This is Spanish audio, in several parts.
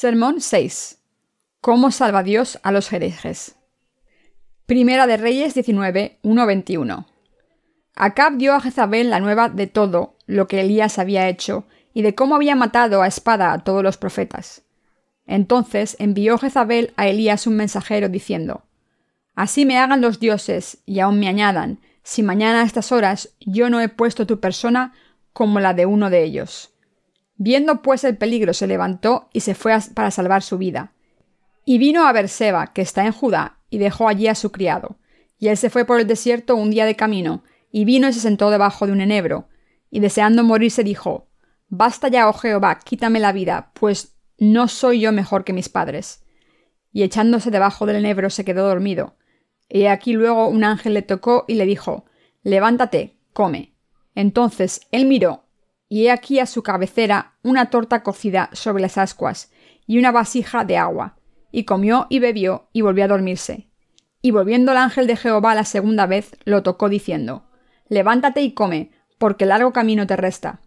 Sermón 6. ¿Cómo salva Dios a los herejes? Primera de Reyes 19, 1-21. Acab dio a Jezabel la nueva de todo lo que Elías había hecho y de cómo había matado a espada a todos los profetas. Entonces envió Jezabel a Elías un mensajero diciendo, Así me hagan los dioses y aún me añadan, si mañana a estas horas yo no he puesto tu persona como la de uno de ellos. Viendo pues el peligro, se levantó y se fue para salvar su vida. Y vino a Berseba, que está en Judá, y dejó allí a su criado. Y él se fue por el desierto un día de camino, y vino y se sentó debajo de un enebro, y deseando morirse dijo, Basta ya, oh Jehová, quítame la vida, pues no soy yo mejor que mis padres. Y echándose debajo del enebro se quedó dormido. Y aquí luego un ángel le tocó y le dijo, Levántate, come. Entonces él miró y he aquí a su cabecera una torta cocida sobre las ascuas y una vasija de agua, y comió y bebió y volvió a dormirse. Y volviendo el ángel de Jehová la segunda vez, lo tocó diciendo, Levántate y come, porque largo camino te resta.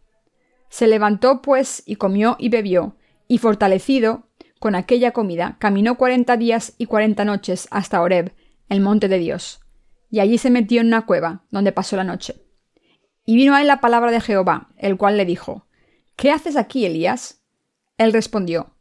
Se levantó pues y comió y bebió, y fortalecido con aquella comida, caminó cuarenta días y cuarenta noches hasta Horeb, el monte de Dios, y allí se metió en una cueva, donde pasó la noche. Y vino a él la palabra de Jehová, el cual le dijo, ¿Qué haces aquí, Elías? Él respondió,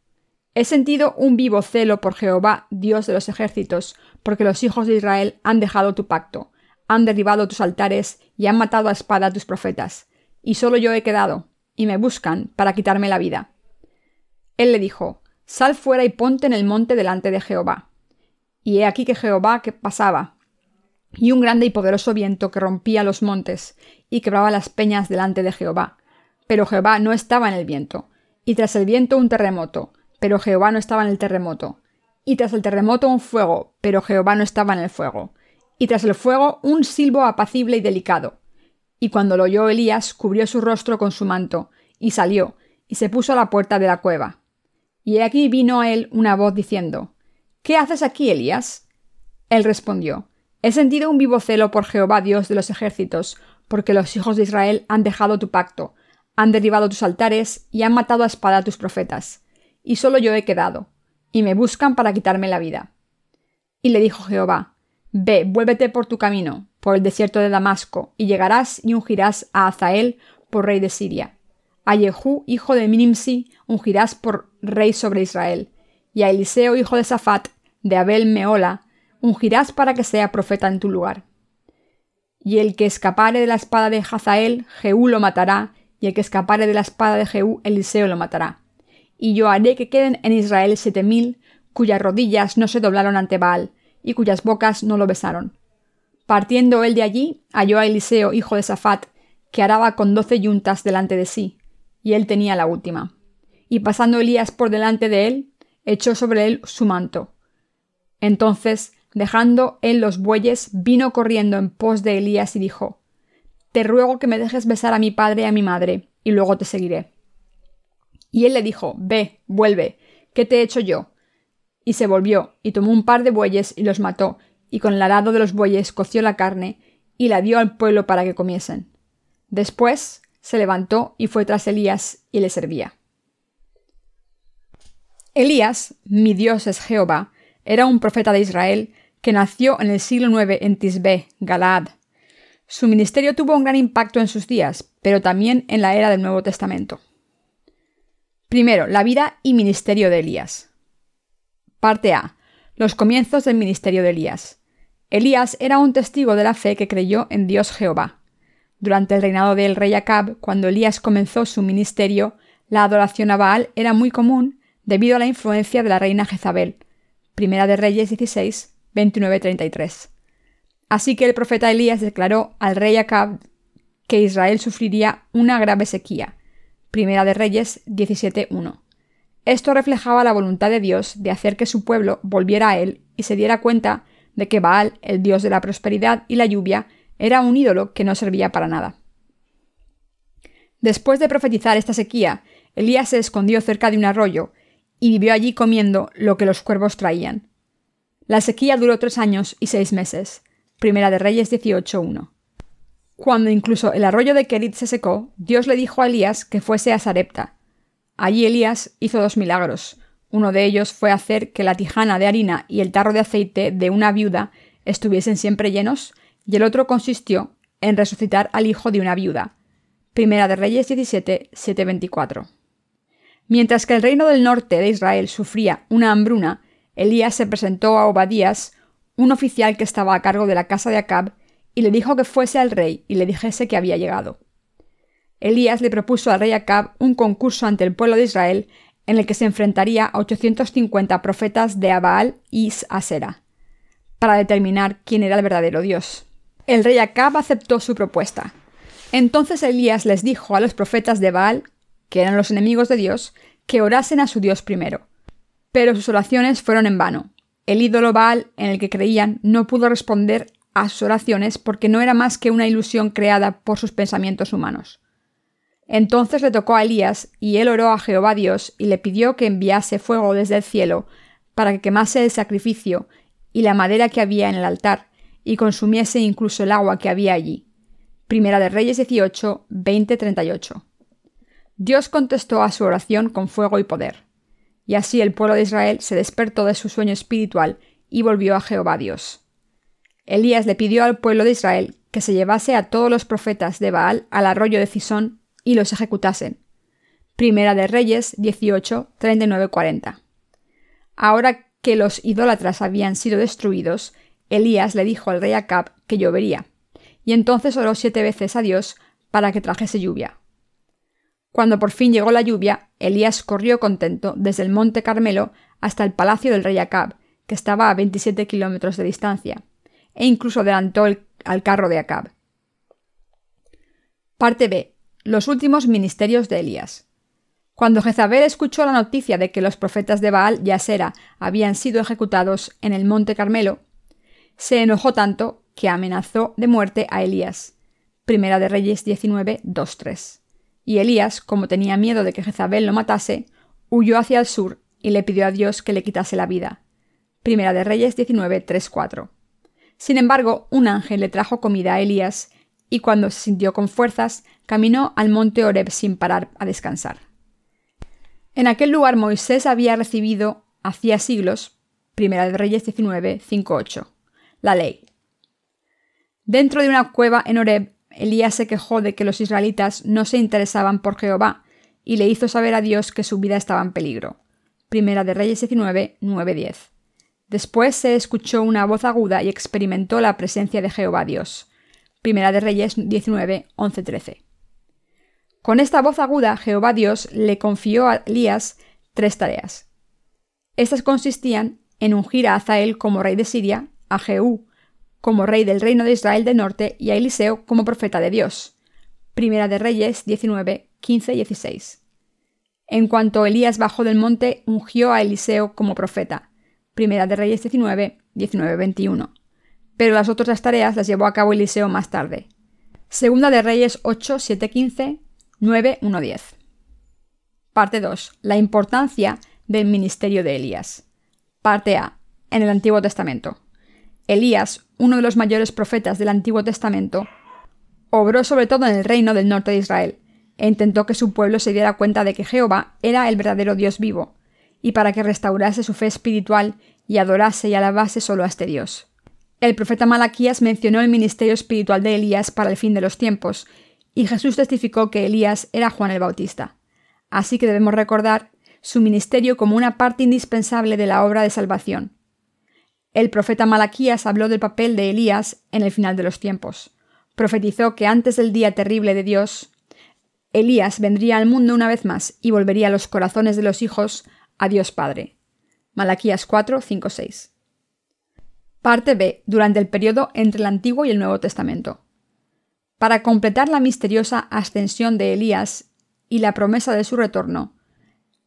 He sentido un vivo celo por Jehová, Dios de los ejércitos, porque los hijos de Israel han dejado tu pacto, han derribado tus altares y han matado a espada a tus profetas, y solo yo he quedado, y me buscan para quitarme la vida. Él le dijo, Sal fuera y ponte en el monte delante de Jehová. Y he aquí que Jehová que pasaba, y un grande y poderoso viento que rompía los montes y quebraba las peñas delante de Jehová. Pero Jehová no estaba en el viento. Y tras el viento un terremoto, pero Jehová no estaba en el terremoto. Y tras el terremoto un fuego, pero Jehová no estaba en el fuego. Y tras el fuego un silbo apacible y delicado. Y cuando lo oyó Elías, cubrió su rostro con su manto, y salió, y se puso a la puerta de la cueva. Y aquí vino a él una voz diciendo, ¿Qué haces aquí, Elías? Él respondió, He sentido un vivo celo por Jehová Dios de los ejércitos, porque los hijos de Israel han dejado tu pacto, han derribado tus altares y han matado a espada a tus profetas, y solo yo he quedado, y me buscan para quitarme la vida. Y le dijo Jehová, Ve, vuélvete por tu camino, por el desierto de Damasco, y llegarás y ungirás a Azael por rey de Siria. A Jehú, hijo de Minimsi, ungirás por rey sobre Israel, y a Eliseo, hijo de Safat, de Abel Meola, ungirás para que sea profeta en tu lugar. Y el que escapare de la espada de Hazael, Jehú lo matará, y el que escapare de la espada de Jehú, Eliseo lo matará. Y yo haré que queden en Israel siete mil, cuyas rodillas no se doblaron ante Baal, y cuyas bocas no lo besaron. Partiendo él de allí, halló a Eliseo, hijo de Safat, que araba con doce yuntas delante de sí, y él tenía la última. Y pasando Elías por delante de él, echó sobre él su manto. Entonces Dejando él los bueyes, vino corriendo en pos de Elías y dijo Te ruego que me dejes besar a mi padre y a mi madre, y luego te seguiré. Y él le dijo Ve, vuelve, ¿qué te he hecho yo? Y se volvió, y tomó un par de bueyes y los mató, y con el arado de los bueyes coció la carne, y la dio al pueblo para que comiesen. Después se levantó y fue tras Elías y le servía. Elías, mi Dios es Jehová, era un profeta de Israel que nació en el siglo IX en Tisbe, Galaad. Su ministerio tuvo un gran impacto en sus días, pero también en la era del Nuevo Testamento. Primero, la vida y ministerio de Elías. Parte A. Los comienzos del ministerio de Elías. Elías era un testigo de la fe que creyó en Dios Jehová. Durante el reinado del rey Acab, cuando Elías comenzó su ministerio, la adoración a Baal era muy común debido a la influencia de la reina Jezabel. Primera de Reyes 16, 29-33. Así que el profeta Elías declaró al rey Acab que Israel sufriría una grave sequía. Primera de Reyes 17.1. Esto reflejaba la voluntad de Dios de hacer que su pueblo volviera a él y se diera cuenta de que Baal, el dios de la prosperidad y la lluvia, era un ídolo que no servía para nada. Después de profetizar esta sequía, Elías se escondió cerca de un arroyo y vivió allí comiendo lo que los cuervos traían. La sequía duró tres años y seis meses. Primera de Reyes 18.1. Cuando incluso el arroyo de Kerit se secó, Dios le dijo a Elías que fuese a Sarepta. Allí Elías hizo dos milagros. Uno de ellos fue hacer que la tijana de harina y el tarro de aceite de una viuda estuviesen siempre llenos, y el otro consistió en resucitar al hijo de una viuda. Primera de Reyes 17, 724. Mientras que el reino del norte de Israel sufría una hambruna, Elías se presentó a Obadías, un oficial que estaba a cargo de la casa de Acab, y le dijo que fuese al rey y le dijese que había llegado. Elías le propuso al rey Acab un concurso ante el pueblo de Israel en el que se enfrentaría a 850 profetas de Abaal y Asera, para determinar quién era el verdadero Dios. El rey Acab aceptó su propuesta. Entonces Elías les dijo a los profetas de Baal, que eran los enemigos de Dios, que orasen a su Dios primero. Pero sus oraciones fueron en vano. El ídolo Baal en el que creían no pudo responder a sus oraciones porque no era más que una ilusión creada por sus pensamientos humanos. Entonces le tocó a Elías, y él oró a Jehová Dios, y le pidió que enviase fuego desde el cielo, para que quemase el sacrificio y la madera que había en el altar, y consumiese incluso el agua que había allí. Primera de Reyes 18, 20, 38. Dios contestó a su oración con fuego y poder. Y así el pueblo de Israel se despertó de su sueño espiritual y volvió a Jehová Dios. Elías le pidió al pueblo de Israel que se llevase a todos los profetas de Baal al arroyo de Cisón y los ejecutasen. Primera de Reyes 18, 39, 40. Ahora que los idólatras habían sido destruidos, Elías le dijo al rey Acab que llovería, y entonces oró siete veces a Dios para que trajese lluvia. Cuando por fin llegó la lluvia, Elías corrió contento desde el monte Carmelo hasta el palacio del rey Acab, que estaba a 27 kilómetros de distancia, e incluso adelantó al carro de Acab. Parte B. Los últimos ministerios de Elías. Cuando Jezabel escuchó la noticia de que los profetas de Baal y Asera habían sido ejecutados en el monte Carmelo, se enojó tanto que amenazó de muerte a Elías. Primera de Reyes 19, 2, 3. Y Elías, como tenía miedo de que Jezabel lo matase, huyó hacia el sur y le pidió a Dios que le quitase la vida. Primera de Reyes 19, 3, 4. Sin embargo, un ángel le trajo comida a Elías y cuando se sintió con fuerzas, caminó al monte Oreb sin parar a descansar. En aquel lugar Moisés había recibido, hacía siglos, Primera de Reyes 19, 5, la ley. Dentro de una cueva en Oreb, Elías se quejó de que los israelitas no se interesaban por Jehová y le hizo saber a Dios que su vida estaba en peligro. Primera de Reyes 19, 9, Después se escuchó una voz aguda y experimentó la presencia de Jehová Dios. Primera de Reyes 19, 11, 13. Con esta voz aguda, Jehová Dios le confió a Elías tres tareas. Estas consistían en ungir a Azael como rey de Siria, a Jehú como rey del reino de Israel del norte y a Eliseo como profeta de Dios. Primera de Reyes 19, 15 y 16. En cuanto Elías bajó del monte, ungió a Eliseo como profeta. Primera de Reyes 19, 19, 21. Pero las otras tareas las llevó a cabo Eliseo más tarde. Segunda de Reyes 8, 7, 15, 9, 1, 10. Parte 2. La importancia del ministerio de Elías. Parte A. En el Antiguo Testamento. Elías, uno de los mayores profetas del Antiguo Testamento, obró sobre todo en el reino del norte de Israel, e intentó que su pueblo se diera cuenta de que Jehová era el verdadero Dios vivo, y para que restaurase su fe espiritual y adorase y alabase solo a este Dios. El profeta Malaquías mencionó el ministerio espiritual de Elías para el fin de los tiempos, y Jesús testificó que Elías era Juan el Bautista. Así que debemos recordar su ministerio como una parte indispensable de la obra de salvación. El profeta Malaquías habló del papel de Elías en el final de los tiempos. Profetizó que antes del día terrible de Dios, Elías vendría al mundo una vez más y volvería los corazones de los hijos a Dios Padre. Malaquías 4, 5, 6. Parte B. Durante el periodo entre el Antiguo y el Nuevo Testamento. Para completar la misteriosa ascensión de Elías y la promesa de su retorno,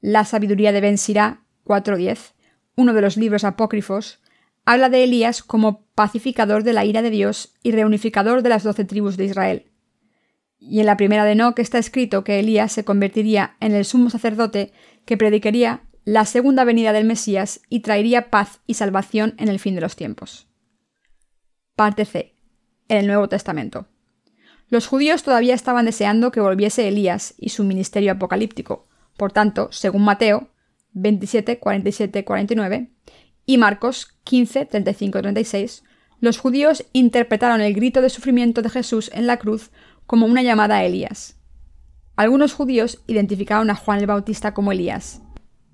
la sabiduría de Ben Sirá 4.10, uno de los libros apócrifos, habla de Elías como pacificador de la ira de Dios y reunificador de las doce tribus de Israel. Y en la primera de que está escrito que Elías se convertiría en el sumo sacerdote que predicaría la segunda venida del Mesías y traería paz y salvación en el fin de los tiempos. Parte C. En el Nuevo Testamento. Los judíos todavía estaban deseando que volviese Elías y su ministerio apocalíptico. Por tanto, según Mateo, 27, 47, 49 y Marcos 15, 35, 36, los judíos interpretaron el grito de sufrimiento de Jesús en la cruz como una llamada a Elías. Algunos judíos identificaron a Juan el Bautista como Elías,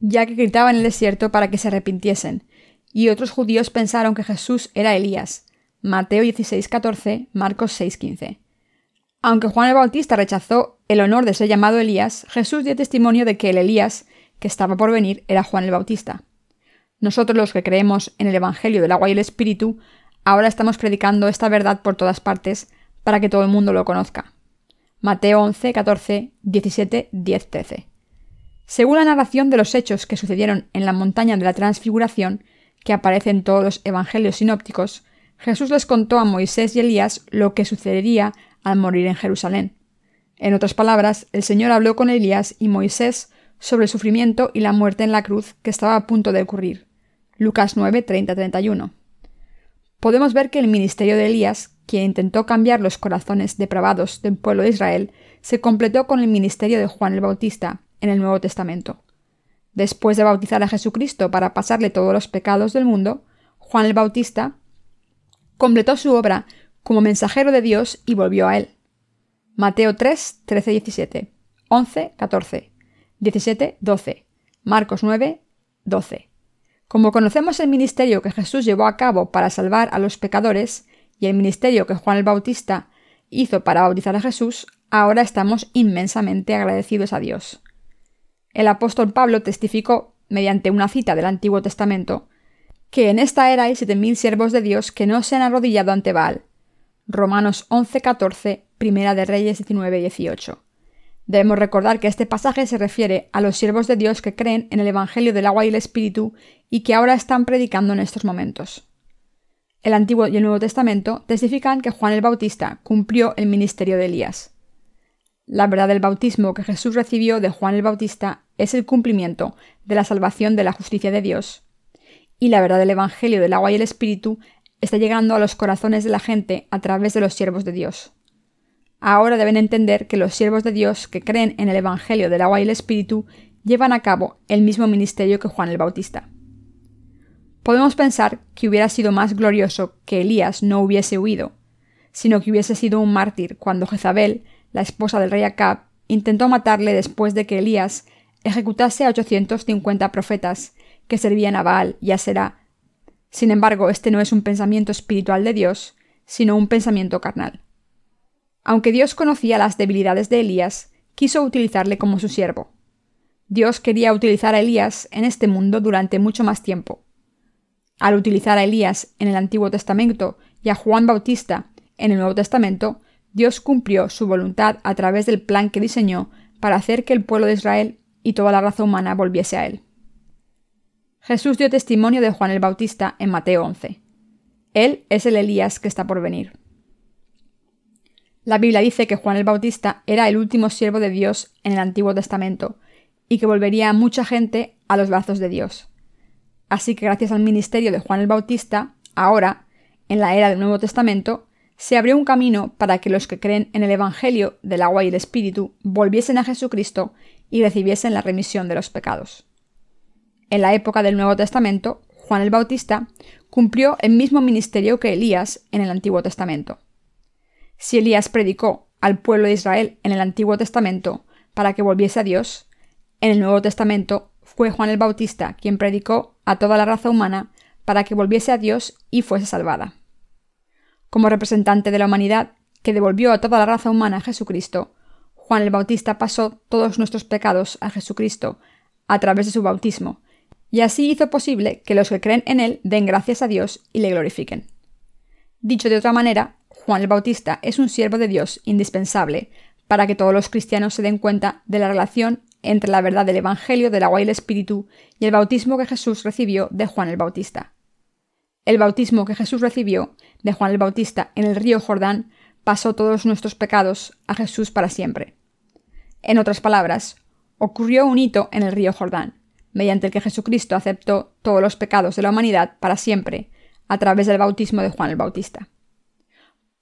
ya que gritaba en el desierto para que se arrepintiesen, y otros judíos pensaron que Jesús era Elías. Mateo 16:14, Marcos 6:15. Aunque Juan el Bautista rechazó el honor de ser llamado Elías, Jesús dio testimonio de que el Elías que estaba por venir era Juan el Bautista. Nosotros los que creemos en el Evangelio del agua y el Espíritu, ahora estamos predicando esta verdad por todas partes para que todo el mundo lo conozca. Mateo 11, 14, 17, 10, 13. Según la narración de los hechos que sucedieron en la montaña de la transfiguración, que aparece en todos los evangelios sinópticos, Jesús les contó a Moisés y Elías lo que sucedería al morir en Jerusalén. En otras palabras, el Señor habló con Elías y Moisés sobre el sufrimiento y la muerte en la cruz que estaba a punto de ocurrir. Lucas 9, 30, 31. Podemos ver que el ministerio de Elías, quien intentó cambiar los corazones depravados del pueblo de Israel, se completó con el ministerio de Juan el Bautista en el Nuevo Testamento. Después de bautizar a Jesucristo para pasarle todos los pecados del mundo, Juan el Bautista completó su obra como mensajero de Dios y volvió a él. Mateo 3, 13, 17, 11, 14, 17, 12, Marcos 9, 12. Como conocemos el ministerio que Jesús llevó a cabo para salvar a los pecadores y el ministerio que Juan el Bautista hizo para bautizar a Jesús, ahora estamos inmensamente agradecidos a Dios. El apóstol Pablo testificó, mediante una cita del Antiguo Testamento, que en esta era hay siete mil siervos de Dios que no se han arrodillado ante Baal. Romanos 11-14, Primera de Reyes 19-18. Debemos recordar que este pasaje se refiere a los siervos de Dios que creen en el Evangelio del agua y el Espíritu y que ahora están predicando en estos momentos. El Antiguo y el Nuevo Testamento testifican que Juan el Bautista cumplió el ministerio de Elías. La verdad del bautismo que Jesús recibió de Juan el Bautista es el cumplimiento de la salvación de la justicia de Dios, y la verdad del Evangelio del agua y el Espíritu está llegando a los corazones de la gente a través de los siervos de Dios. Ahora deben entender que los siervos de Dios que creen en el Evangelio del agua y el Espíritu llevan a cabo el mismo ministerio que Juan el Bautista. Podemos pensar que hubiera sido más glorioso que Elías no hubiese huido, sino que hubiese sido un mártir cuando Jezabel, la esposa del rey Acab, intentó matarle después de que Elías ejecutase a 850 profetas que servían a Baal y a Será. Sin embargo, este no es un pensamiento espiritual de Dios, sino un pensamiento carnal. Aunque Dios conocía las debilidades de Elías, quiso utilizarle como su siervo. Dios quería utilizar a Elías en este mundo durante mucho más tiempo. Al utilizar a Elías en el Antiguo Testamento y a Juan Bautista en el Nuevo Testamento, Dios cumplió su voluntad a través del plan que diseñó para hacer que el pueblo de Israel y toda la raza humana volviese a él. Jesús dio testimonio de Juan el Bautista en Mateo 11. Él es el Elías que está por venir. La Biblia dice que Juan el Bautista era el último siervo de Dios en el Antiguo Testamento y que volvería mucha gente a los brazos de Dios. Así que gracias al ministerio de Juan el Bautista, ahora, en la era del Nuevo Testamento, se abrió un camino para que los que creen en el Evangelio del agua y el Espíritu volviesen a Jesucristo y recibiesen la remisión de los pecados. En la época del Nuevo Testamento, Juan el Bautista cumplió el mismo ministerio que Elías en el Antiguo Testamento. Si Elías predicó al pueblo de Israel en el Antiguo Testamento para que volviese a Dios, en el Nuevo Testamento fue Juan el Bautista quien predicó a toda la raza humana para que volviese a Dios y fuese salvada. Como representante de la humanidad que devolvió a toda la raza humana a Jesucristo, Juan el Bautista pasó todos nuestros pecados a Jesucristo a través de su bautismo, y así hizo posible que los que creen en él den gracias a Dios y le glorifiquen. Dicho de otra manera, Juan el Bautista es un siervo de Dios indispensable para que todos los cristianos se den cuenta de la relación entre la verdad del Evangelio del agua y el Espíritu y el bautismo que Jesús recibió de Juan el Bautista. El bautismo que Jesús recibió de Juan el Bautista en el río Jordán pasó todos nuestros pecados a Jesús para siempre. En otras palabras, ocurrió un hito en el río Jordán, mediante el que Jesucristo aceptó todos los pecados de la humanidad para siempre, a través del bautismo de Juan el Bautista.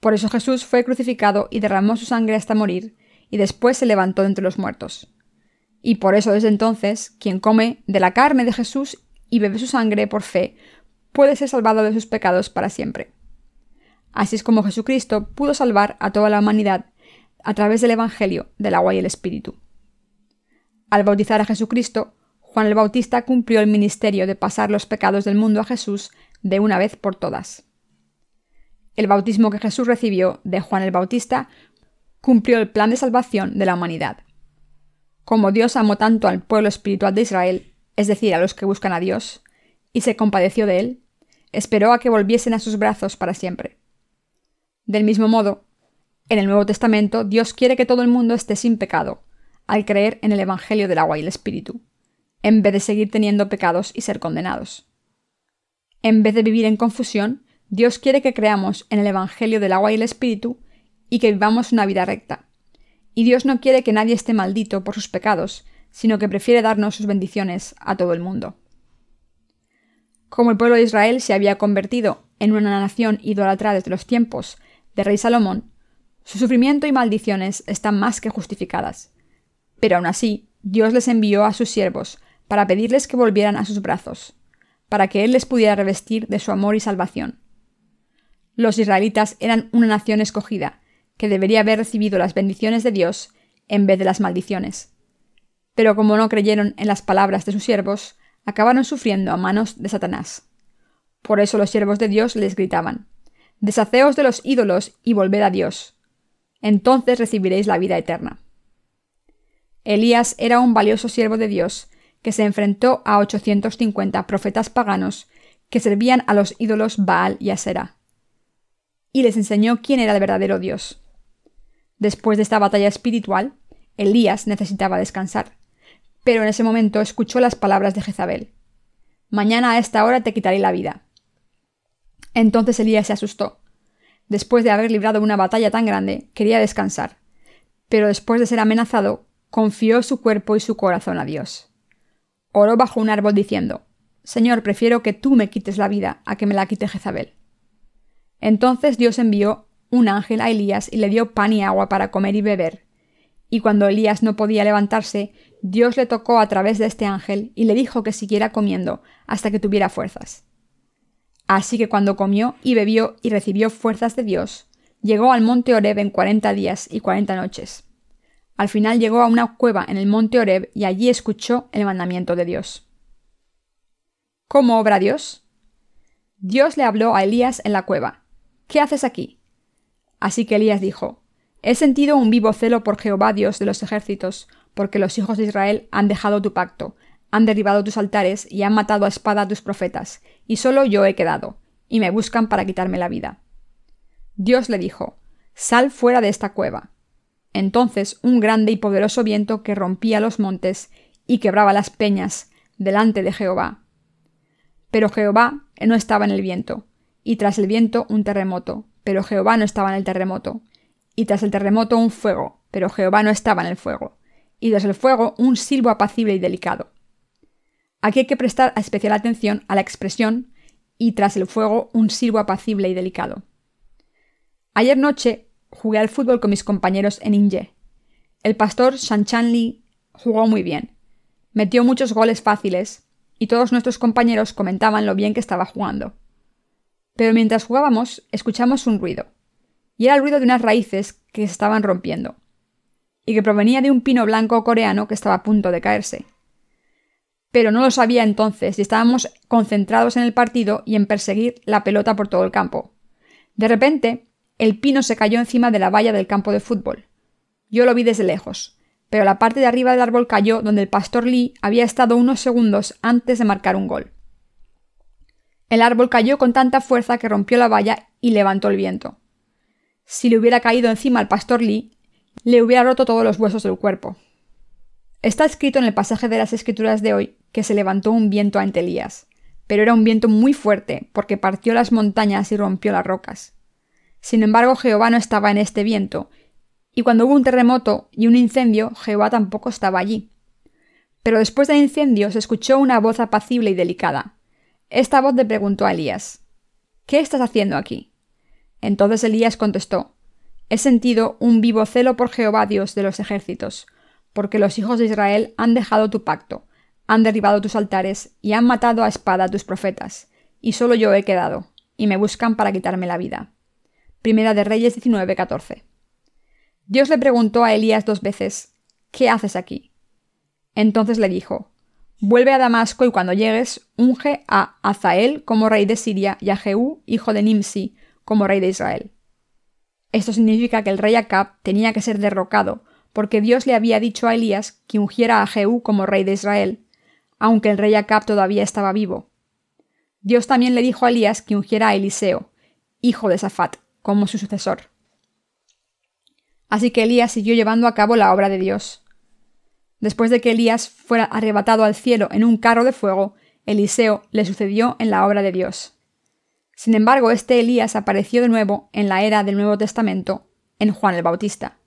Por eso Jesús fue crucificado y derramó su sangre hasta morir, y después se levantó entre los muertos. Y por eso desde entonces, quien come de la carne de Jesús y bebe su sangre por fe, puede ser salvado de sus pecados para siempre. Así es como Jesucristo pudo salvar a toda la humanidad a través del Evangelio del agua y el Espíritu. Al bautizar a Jesucristo, Juan el Bautista cumplió el ministerio de pasar los pecados del mundo a Jesús de una vez por todas. El bautismo que Jesús recibió de Juan el Bautista cumplió el plan de salvación de la humanidad. Como Dios amó tanto al pueblo espiritual de Israel, es decir, a los que buscan a Dios, y se compadeció de él, esperó a que volviesen a sus brazos para siempre. Del mismo modo, en el Nuevo Testamento Dios quiere que todo el mundo esté sin pecado, al creer en el Evangelio del agua y el Espíritu, en vez de seguir teniendo pecados y ser condenados. En vez de vivir en confusión, Dios quiere que creamos en el Evangelio del agua y el Espíritu y que vivamos una vida recta. Y Dios no quiere que nadie esté maldito por sus pecados, sino que prefiere darnos sus bendiciones a todo el mundo. Como el pueblo de Israel se había convertido en una nación idólatra desde los tiempos de rey Salomón, su sufrimiento y maldiciones están más que justificadas. Pero aún así, Dios les envió a sus siervos para pedirles que volvieran a sus brazos, para que Él les pudiera revestir de su amor y salvación. Los israelitas eran una nación escogida, que debería haber recibido las bendiciones de Dios en vez de las maldiciones. Pero como no creyeron en las palabras de sus siervos, acabaron sufriendo a manos de Satanás. Por eso los siervos de Dios les gritaban Deshaceos de los ídolos y volved a Dios. Entonces recibiréis la vida eterna. Elías era un valioso siervo de Dios, que se enfrentó a 850 profetas paganos que servían a los ídolos Baal y Asera, y les enseñó quién era el verdadero Dios. Después de esta batalla espiritual, Elías necesitaba descansar, pero en ese momento escuchó las palabras de Jezabel. Mañana a esta hora te quitaré la vida. Entonces Elías se asustó. Después de haber librado una batalla tan grande, quería descansar, pero después de ser amenazado, confió su cuerpo y su corazón a Dios. Oró bajo un árbol diciendo, Señor, prefiero que tú me quites la vida a que me la quite Jezabel. Entonces Dios envió un ángel a Elías y le dio pan y agua para comer y beber. Y cuando Elías no podía levantarse, Dios le tocó a través de este ángel y le dijo que siguiera comiendo hasta que tuviera fuerzas. Así que cuando comió y bebió y recibió fuerzas de Dios, llegó al monte Oreb en cuarenta días y cuarenta noches. Al final llegó a una cueva en el monte Oreb y allí escuchó el mandamiento de Dios. ¿Cómo obra Dios? Dios le habló a Elías en la cueva. ¿Qué haces aquí? Así que Elías dijo, He sentido un vivo celo por Jehová Dios de los ejércitos, porque los hijos de Israel han dejado tu pacto, han derribado tus altares y han matado a espada a tus profetas, y solo yo he quedado, y me buscan para quitarme la vida. Dios le dijo, Sal fuera de esta cueva. Entonces un grande y poderoso viento que rompía los montes y quebraba las peñas delante de Jehová. Pero Jehová no estaba en el viento, y tras el viento un terremoto, pero Jehová no estaba en el terremoto, y tras el terremoto un fuego, pero Jehová no estaba en el fuego, y tras el fuego un silbo apacible y delicado. Aquí hay que prestar especial atención a la expresión y tras el fuego un silbo apacible y delicado. Ayer noche jugué al fútbol con mis compañeros en Inge. El pastor Shanchan Li jugó muy bien. Metió muchos goles fáciles y todos nuestros compañeros comentaban lo bien que estaba jugando. Pero mientras jugábamos escuchamos un ruido, y era el ruido de unas raíces que se estaban rompiendo, y que provenía de un pino blanco coreano que estaba a punto de caerse. Pero no lo sabía entonces y estábamos concentrados en el partido y en perseguir la pelota por todo el campo. De repente, el pino se cayó encima de la valla del campo de fútbol. Yo lo vi desde lejos, pero la parte de arriba del árbol cayó donde el pastor Lee había estado unos segundos antes de marcar un gol. El árbol cayó con tanta fuerza que rompió la valla y levantó el viento. Si le hubiera caído encima al pastor Lee, le hubiera roto todos los huesos del cuerpo. Está escrito en el pasaje de las Escrituras de hoy que se levantó un viento ante Elías, pero era un viento muy fuerte, porque partió las montañas y rompió las rocas. Sin embargo, Jehová no estaba en este viento, y cuando hubo un terremoto y un incendio, Jehová tampoco estaba allí. Pero después del incendio se escuchó una voz apacible y delicada, esta voz le preguntó a Elías, ¿Qué estás haciendo aquí? Entonces Elías contestó, He sentido un vivo celo por Jehová Dios de los ejércitos, porque los hijos de Israel han dejado tu pacto, han derribado tus altares y han matado a espada a tus profetas, y solo yo he quedado, y me buscan para quitarme la vida. Primera de Reyes 19:14. Dios le preguntó a Elías dos veces, ¿Qué haces aquí? Entonces le dijo, Vuelve a Damasco y cuando llegues, unge a Azael como rey de Siria y a Jehú, hijo de Nimsi, como rey de Israel. Esto significa que el rey Acab tenía que ser derrocado, porque Dios le había dicho a Elías que ungiera a Jehú como rey de Israel, aunque el rey Acab todavía estaba vivo. Dios también le dijo a Elías que ungiera a Eliseo, hijo de Safat, como su sucesor. Así que Elías siguió llevando a cabo la obra de Dios. Después de que Elías fuera arrebatado al cielo en un carro de fuego, Eliseo le sucedió en la obra de Dios. Sin embargo, este Elías apareció de nuevo en la era del Nuevo Testamento, en Juan el Bautista.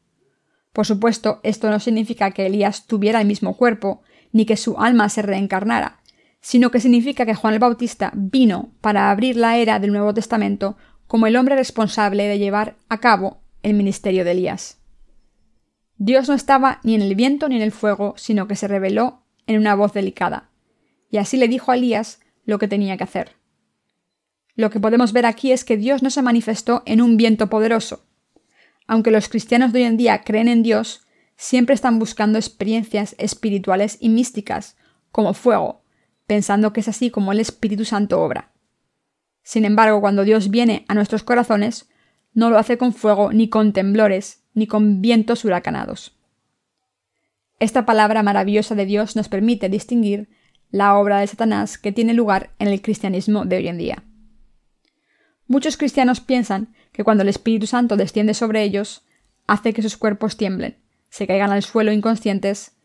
Por supuesto, esto no significa que Elías tuviera el mismo cuerpo, ni que su alma se reencarnara, sino que significa que Juan el Bautista vino para abrir la era del Nuevo Testamento como el hombre responsable de llevar a cabo el ministerio de Elías. Dios no estaba ni en el viento ni en el fuego, sino que se reveló en una voz delicada, y así le dijo a Elías lo que tenía que hacer. Lo que podemos ver aquí es que Dios no se manifestó en un viento poderoso. Aunque los cristianos de hoy en día creen en Dios, siempre están buscando experiencias espirituales y místicas, como fuego, pensando que es así como el Espíritu Santo obra. Sin embargo, cuando Dios viene a nuestros corazones, no lo hace con fuego ni con temblores, ni con vientos huracanados. Esta palabra maravillosa de Dios nos permite distinguir la obra de Satanás que tiene lugar en el cristianismo de hoy en día. Muchos cristianos piensan que cuando el Espíritu Santo desciende sobre ellos, hace que sus cuerpos tiemblen, se caigan al suelo inconscientes,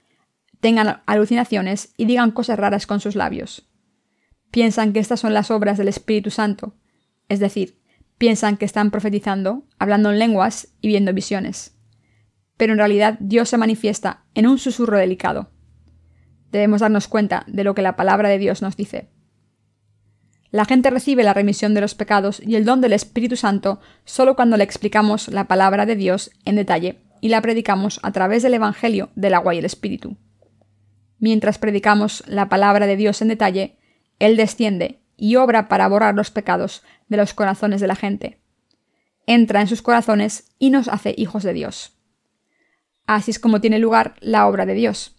tengan alucinaciones y digan cosas raras con sus labios. Piensan que estas son las obras del Espíritu Santo, es decir, Piensan que están profetizando, hablando en lenguas y viendo visiones. Pero en realidad Dios se manifiesta en un susurro delicado. Debemos darnos cuenta de lo que la palabra de Dios nos dice. La gente recibe la remisión de los pecados y el don del Espíritu Santo solo cuando le explicamos la palabra de Dios en detalle y la predicamos a través del Evangelio del agua y el Espíritu. Mientras predicamos la palabra de Dios en detalle, Él desciende y obra para borrar los pecados de los corazones de la gente. Entra en sus corazones y nos hace hijos de Dios. Así es como tiene lugar la obra de Dios.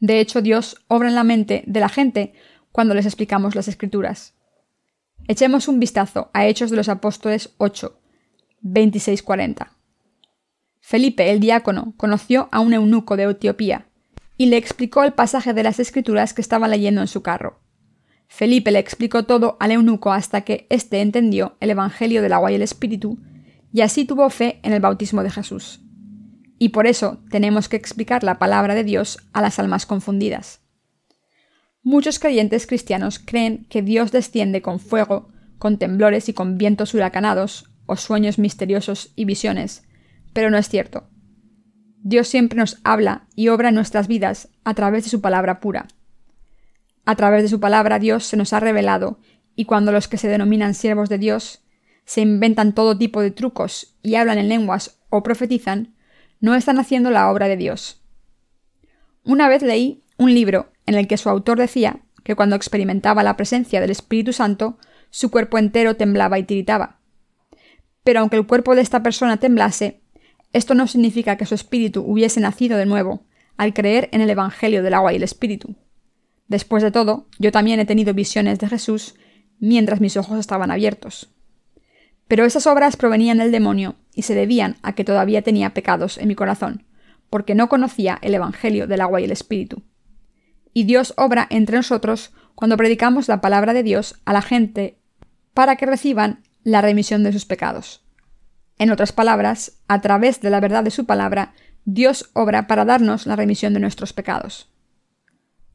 De hecho, Dios obra en la mente de la gente cuando les explicamos las escrituras. Echemos un vistazo a Hechos de los Apóstoles 8, 26-40. Felipe, el diácono, conoció a un eunuco de Etiopía y le explicó el pasaje de las escrituras que estaba leyendo en su carro. Felipe le explicó todo al eunuco hasta que éste entendió el Evangelio del agua y el Espíritu, y así tuvo fe en el bautismo de Jesús. Y por eso tenemos que explicar la palabra de Dios a las almas confundidas. Muchos creyentes cristianos creen que Dios desciende con fuego, con temblores y con vientos huracanados, o sueños misteriosos y visiones, pero no es cierto. Dios siempre nos habla y obra en nuestras vidas a través de su palabra pura. A través de su palabra Dios se nos ha revelado, y cuando los que se denominan siervos de Dios se inventan todo tipo de trucos y hablan en lenguas o profetizan, no están haciendo la obra de Dios. Una vez leí un libro en el que su autor decía que cuando experimentaba la presencia del Espíritu Santo, su cuerpo entero temblaba y tiritaba. Pero aunque el cuerpo de esta persona temblase, esto no significa que su espíritu hubiese nacido de nuevo al creer en el Evangelio del agua y el Espíritu. Después de todo, yo también he tenido visiones de Jesús mientras mis ojos estaban abiertos. Pero esas obras provenían del demonio y se debían a que todavía tenía pecados en mi corazón, porque no conocía el Evangelio del agua y el Espíritu. Y Dios obra entre nosotros cuando predicamos la palabra de Dios a la gente para que reciban la remisión de sus pecados. En otras palabras, a través de la verdad de su palabra, Dios obra para darnos la remisión de nuestros pecados.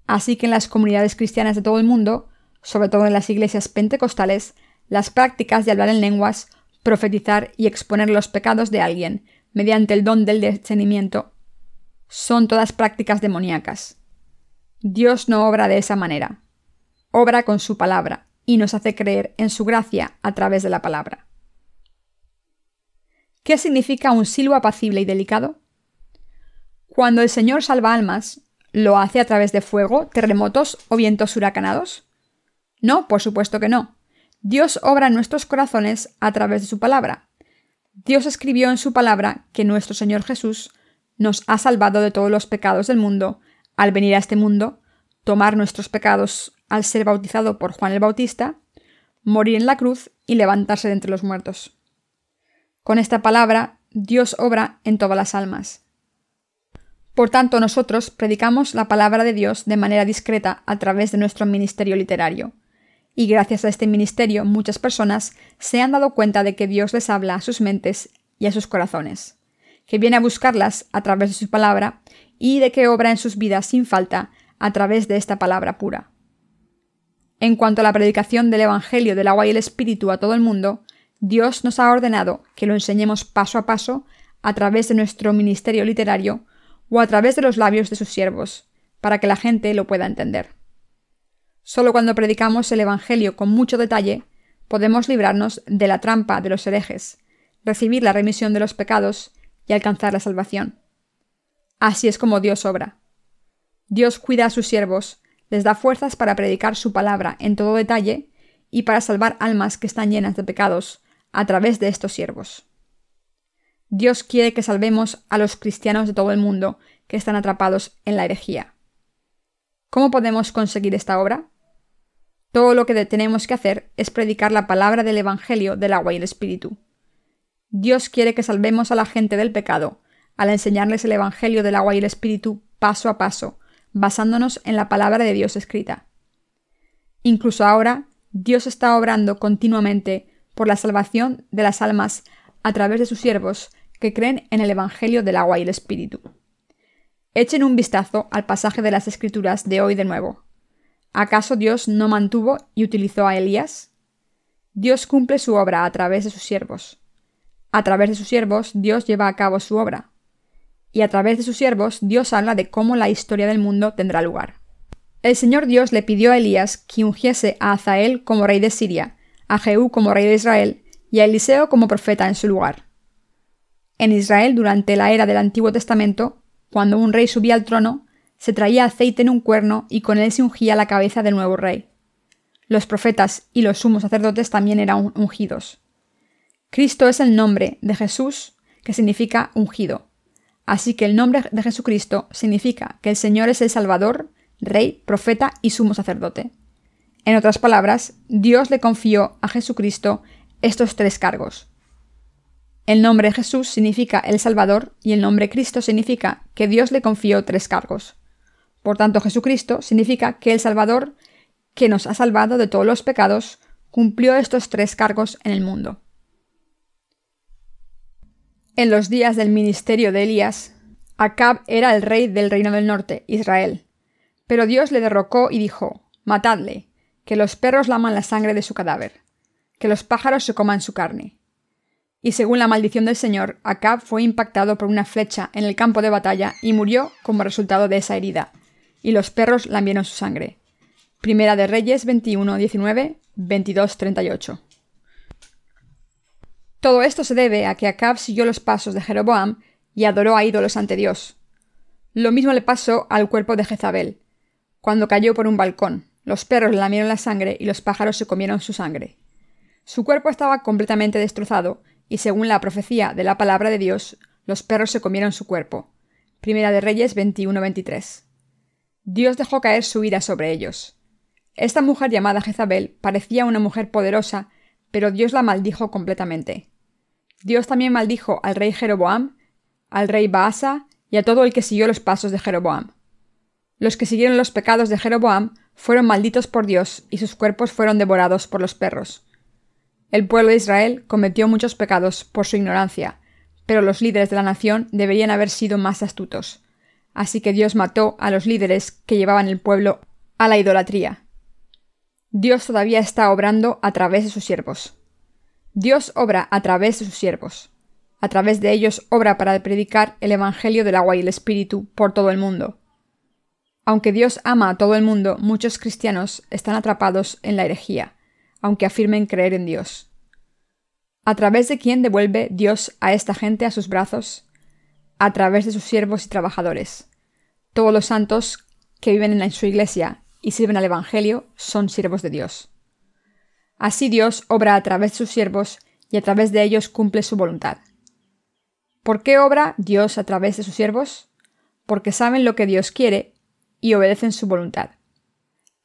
Así que en las comunidades cristianas de todo el mundo, sobre todo en las iglesias pentecostales, las prácticas de hablar en lenguas, profetizar y exponer los pecados de alguien mediante el don del discernimiento son todas prácticas demoníacas. Dios no obra de esa manera. Obra con su palabra y nos hace creer en su gracia a través de la palabra. ¿Qué significa un silbo apacible y delicado? Cuando el Señor salva almas, ¿lo hace a través de fuego, terremotos o vientos huracanados? No, por supuesto que no. Dios obra en nuestros corazones a través de su palabra. Dios escribió en su palabra que nuestro Señor Jesús nos ha salvado de todos los pecados del mundo al venir a este mundo, tomar nuestros pecados al ser bautizado por Juan el Bautista, morir en la cruz y levantarse de entre los muertos. Con esta palabra, Dios obra en todas las almas. Por tanto, nosotros predicamos la palabra de Dios de manera discreta a través de nuestro ministerio literario. Y gracias a este ministerio muchas personas se han dado cuenta de que Dios les habla a sus mentes y a sus corazones, que viene a buscarlas a través de su palabra y de que obra en sus vidas sin falta a través de esta palabra pura. En cuanto a la predicación del Evangelio del agua y el Espíritu a todo el mundo, Dios nos ha ordenado que lo enseñemos paso a paso a través de nuestro ministerio literario o a través de los labios de sus siervos, para que la gente lo pueda entender. Solo cuando predicamos el Evangelio con mucho detalle, podemos librarnos de la trampa de los herejes, recibir la remisión de los pecados y alcanzar la salvación. Así es como Dios obra. Dios cuida a sus siervos, les da fuerzas para predicar su palabra en todo detalle y para salvar almas que están llenas de pecados a través de estos siervos. Dios quiere que salvemos a los cristianos de todo el mundo que están atrapados en la herejía. ¿Cómo podemos conseguir esta obra? Todo lo que tenemos que hacer es predicar la palabra del Evangelio del agua y el Espíritu. Dios quiere que salvemos a la gente del pecado al enseñarles el Evangelio del agua y el Espíritu paso a paso, basándonos en la palabra de Dios escrita. Incluso ahora, Dios está obrando continuamente por la salvación de las almas a través de sus siervos que creen en el Evangelio del agua y el Espíritu. Echen un vistazo al pasaje de las Escrituras de hoy de nuevo. ¿Acaso Dios no mantuvo y utilizó a Elías? Dios cumple su obra a través de sus siervos. A través de sus siervos, Dios lleva a cabo su obra. Y a través de sus siervos, Dios habla de cómo la historia del mundo tendrá lugar. El Señor Dios le pidió a Elías que ungiese a Azael como rey de Siria, a Jehú como rey de Israel y a Eliseo como profeta en su lugar. En Israel, durante la era del Antiguo Testamento, cuando un rey subía al trono, se traía aceite en un cuerno y con él se ungía la cabeza del nuevo rey. Los profetas y los sumos sacerdotes también eran ungidos. Cristo es el nombre de Jesús, que significa ungido. Así que el nombre de Jesucristo significa que el Señor es el Salvador, Rey, Profeta y Sumo Sacerdote. En otras palabras, Dios le confió a Jesucristo estos tres cargos. El nombre Jesús significa el Salvador y el nombre Cristo significa que Dios le confió tres cargos. Por tanto, Jesucristo significa que el Salvador, que nos ha salvado de todos los pecados, cumplió estos tres cargos en el mundo. En los días del ministerio de Elías, Acab era el rey del reino del norte, Israel. Pero Dios le derrocó y dijo, Matadle, que los perros laman la sangre de su cadáver, que los pájaros se coman su carne. Y según la maldición del Señor, Acab fue impactado por una flecha en el campo de batalla y murió como resultado de esa herida, y los perros lambieron su sangre. Primera de Reyes 21, 19, 22, 38. Todo esto se debe a que Acab siguió los pasos de Jeroboam y adoró a ídolos ante Dios. Lo mismo le pasó al cuerpo de Jezabel, cuando cayó por un balcón. Los perros lamieron la sangre y los pájaros se comieron su sangre. Su cuerpo estaba completamente destrozado, y según la profecía de la palabra de Dios, los perros se comieron su cuerpo. Primera de Reyes 21-23. Dios dejó caer su ira sobre ellos. Esta mujer llamada Jezabel parecía una mujer poderosa, pero Dios la maldijo completamente. Dios también maldijo al rey Jeroboam, al rey Baasa y a todo el que siguió los pasos de Jeroboam. Los que siguieron los pecados de Jeroboam fueron malditos por Dios y sus cuerpos fueron devorados por los perros. El pueblo de Israel cometió muchos pecados por su ignorancia, pero los líderes de la nación deberían haber sido más astutos. Así que Dios mató a los líderes que llevaban el pueblo a la idolatría. Dios todavía está obrando a través de sus siervos. Dios obra a través de sus siervos. A través de ellos obra para predicar el Evangelio del agua y el Espíritu por todo el mundo. Aunque Dios ama a todo el mundo, muchos cristianos están atrapados en la herejía, aunque afirmen creer en Dios. ¿A través de quién devuelve Dios a esta gente a sus brazos? a través de sus siervos y trabajadores. Todos los santos que viven en su iglesia y sirven al Evangelio son siervos de Dios. Así Dios obra a través de sus siervos y a través de ellos cumple su voluntad. ¿Por qué obra Dios a través de sus siervos? Porque saben lo que Dios quiere y obedecen su voluntad.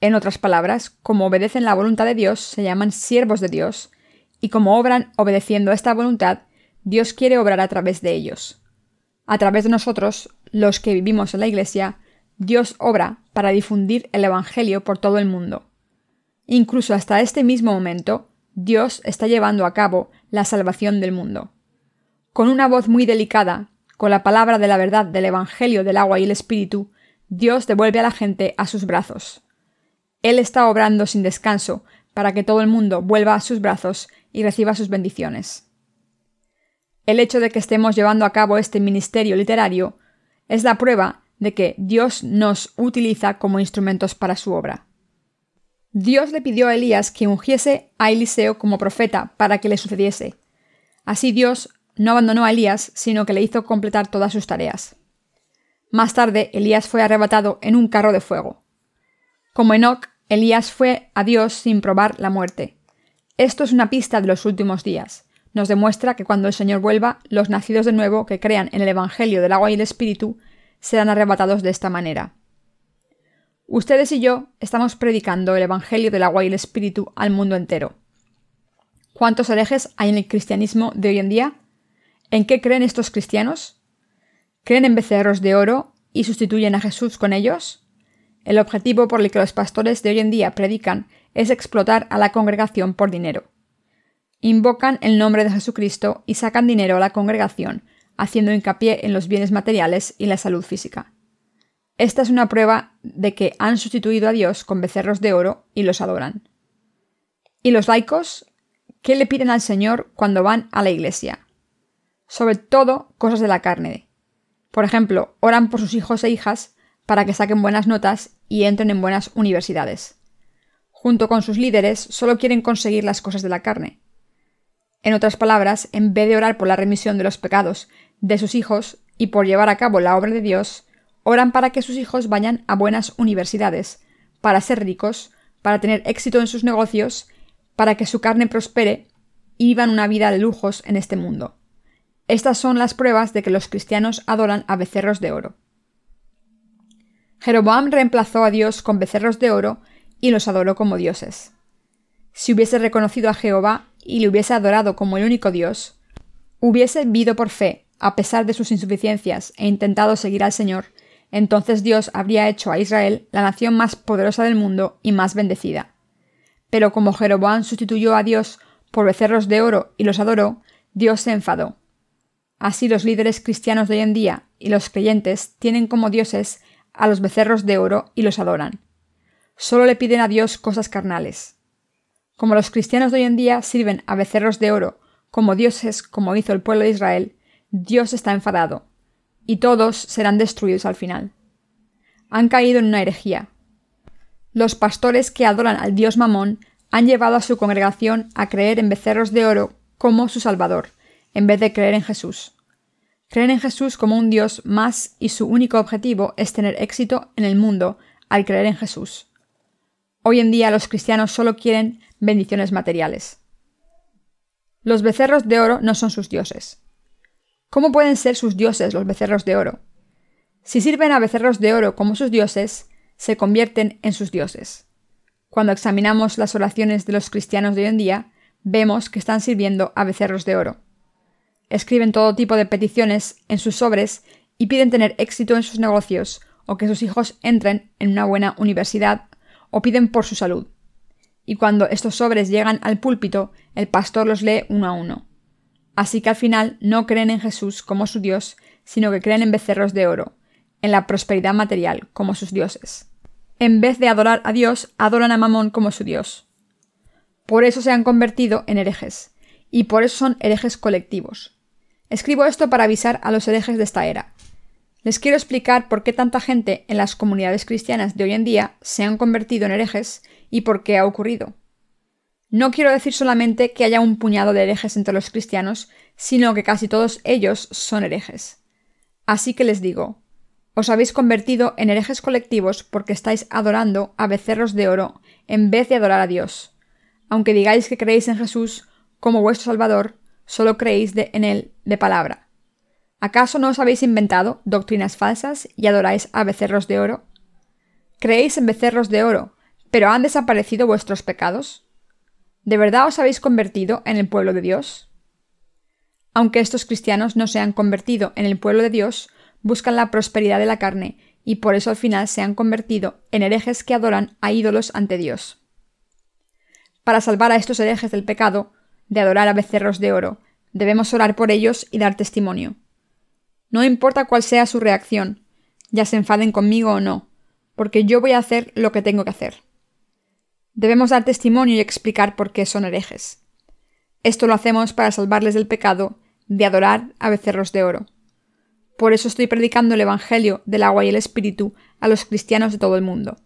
En otras palabras, como obedecen la voluntad de Dios, se llaman siervos de Dios, y como obran obedeciendo esta voluntad, Dios quiere obrar a través de ellos. A través de nosotros, los que vivimos en la Iglesia, Dios obra para difundir el Evangelio por todo el mundo. Incluso hasta este mismo momento, Dios está llevando a cabo la salvación del mundo. Con una voz muy delicada, con la palabra de la verdad del Evangelio del agua y el Espíritu, Dios devuelve a la gente a sus brazos. Él está obrando sin descanso para que todo el mundo vuelva a sus brazos y reciba sus bendiciones. El hecho de que estemos llevando a cabo este ministerio literario es la prueba de que Dios nos utiliza como instrumentos para su obra. Dios le pidió a Elías que ungiese a Eliseo como profeta para que le sucediese. Así Dios no abandonó a Elías, sino que le hizo completar todas sus tareas. Más tarde, Elías fue arrebatado en un carro de fuego. Como Enoch, Elías fue a Dios sin probar la muerte. Esto es una pista de los últimos días. Nos demuestra que cuando el Señor vuelva, los nacidos de nuevo que crean en el Evangelio del agua y el Espíritu serán arrebatados de esta manera. Ustedes y yo estamos predicando el Evangelio del agua y el Espíritu al mundo entero. ¿Cuántos herejes hay en el cristianismo de hoy en día? ¿En qué creen estos cristianos? ¿Creen en becerros de oro y sustituyen a Jesús con ellos? El objetivo por el que los pastores de hoy en día predican es explotar a la congregación por dinero. Invocan el nombre de Jesucristo y sacan dinero a la congregación, haciendo hincapié en los bienes materiales y la salud física. Esta es una prueba de que han sustituido a Dios con becerros de oro y los adoran. ¿Y los laicos? ¿Qué le piden al Señor cuando van a la iglesia? Sobre todo cosas de la carne. Por ejemplo, oran por sus hijos e hijas para que saquen buenas notas y entren en buenas universidades. Junto con sus líderes, solo quieren conseguir las cosas de la carne. En otras palabras, en vez de orar por la remisión de los pecados de sus hijos y por llevar a cabo la obra de Dios, oran para que sus hijos vayan a buenas universidades, para ser ricos, para tener éxito en sus negocios, para que su carne prospere y vivan una vida de lujos en este mundo. Estas son las pruebas de que los cristianos adoran a becerros de oro. Jeroboam reemplazó a Dios con becerros de oro y los adoró como dioses. Si hubiese reconocido a Jehová y le hubiese adorado como el único Dios, hubiese vivido por fe, a pesar de sus insuficiencias, e intentado seguir al Señor, entonces Dios habría hecho a Israel la nación más poderosa del mundo y más bendecida. Pero como Jeroboam sustituyó a Dios por becerros de oro y los adoró, Dios se enfadó. Así los líderes cristianos de hoy en día y los creyentes tienen como dioses a los becerros de oro y los adoran. Solo le piden a Dios cosas carnales. Como los cristianos de hoy en día sirven a becerros de oro como dioses como hizo el pueblo de Israel, Dios está enfadado, y todos serán destruidos al final. Han caído en una herejía. Los pastores que adoran al dios Mamón han llevado a su congregación a creer en becerros de oro como su Salvador, en vez de creer en Jesús. Creen en Jesús como un Dios más y su único objetivo es tener éxito en el mundo al creer en Jesús. Hoy en día los cristianos solo quieren bendiciones materiales. Los becerros de oro no son sus dioses. ¿Cómo pueden ser sus dioses los becerros de oro? Si sirven a becerros de oro como sus dioses, se convierten en sus dioses. Cuando examinamos las oraciones de los cristianos de hoy en día, vemos que están sirviendo a becerros de oro escriben todo tipo de peticiones en sus sobres y piden tener éxito en sus negocios o que sus hijos entren en una buena universidad o piden por su salud. Y cuando estos sobres llegan al púlpito, el pastor los lee uno a uno. Así que al final no creen en Jesús como su Dios, sino que creen en becerros de oro, en la prosperidad material como sus dioses. En vez de adorar a Dios, adoran a Mamón como su Dios. Por eso se han convertido en herejes, y por eso son herejes colectivos. Escribo esto para avisar a los herejes de esta era. Les quiero explicar por qué tanta gente en las comunidades cristianas de hoy en día se han convertido en herejes y por qué ha ocurrido. No quiero decir solamente que haya un puñado de herejes entre los cristianos, sino que casi todos ellos son herejes. Así que les digo, os habéis convertido en herejes colectivos porque estáis adorando a becerros de oro en vez de adorar a Dios. Aunque digáis que creéis en Jesús como vuestro Salvador, solo creéis de, en Él de palabra. ¿Acaso no os habéis inventado doctrinas falsas y adoráis a becerros de oro? Creéis en becerros de oro, pero ¿han desaparecido vuestros pecados? ¿De verdad os habéis convertido en el pueblo de Dios? Aunque estos cristianos no se han convertido en el pueblo de Dios, buscan la prosperidad de la carne, y por eso al final se han convertido en herejes que adoran a ídolos ante Dios. Para salvar a estos herejes del pecado, de adorar a becerros de oro, debemos orar por ellos y dar testimonio. No importa cuál sea su reacción, ya se enfaden conmigo o no, porque yo voy a hacer lo que tengo que hacer. Debemos dar testimonio y explicar por qué son herejes. Esto lo hacemos para salvarles del pecado de adorar a becerros de oro. Por eso estoy predicando el Evangelio del agua y el Espíritu a los cristianos de todo el mundo.